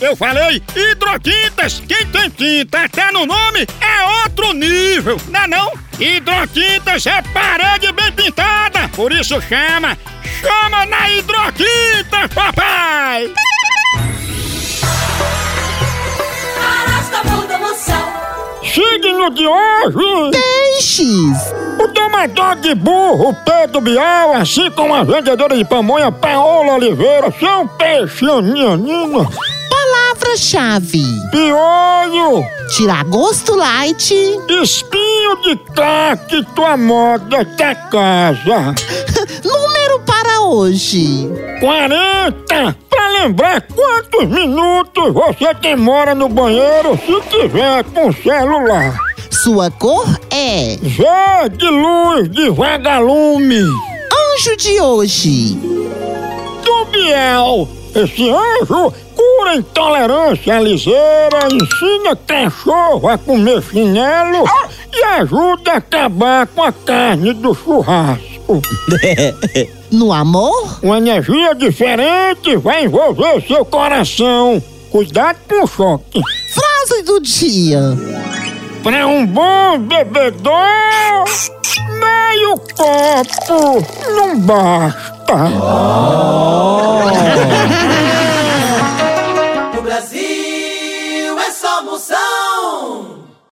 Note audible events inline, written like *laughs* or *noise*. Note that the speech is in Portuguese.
Eu falei hidrotintas. Quem tem tinta até no nome é outro nível, não é não? Hidrotintas é parede bem pintada, por isso chama, chama na hidrotinta, papai! Signo de hoje! Peixes, O domador de burro Pedro Bial, assim como a vendedora de pamonha Paola Oliveira, são peixinhos. Palavra-chave: Piolho, tiragosto light, espinho de cacto, a moda da casa. *laughs* número para hoje. 40! Pra lembrar quantos minutos você demora no banheiro se tiver com celular. Sua cor é Verde luz de vagalume. anjo de hoje. Do Biel. Esse anjo cura intolerância liseira, ensina cachorro a comer chinelo e ajuda a acabar com a carne do churrasco. *laughs* No amor, Uma energia diferente vai envolver seu coração. Cuidado com o choque. frase do dia. Para um bom bebedor, meio copo não basta. *laughs* Soul.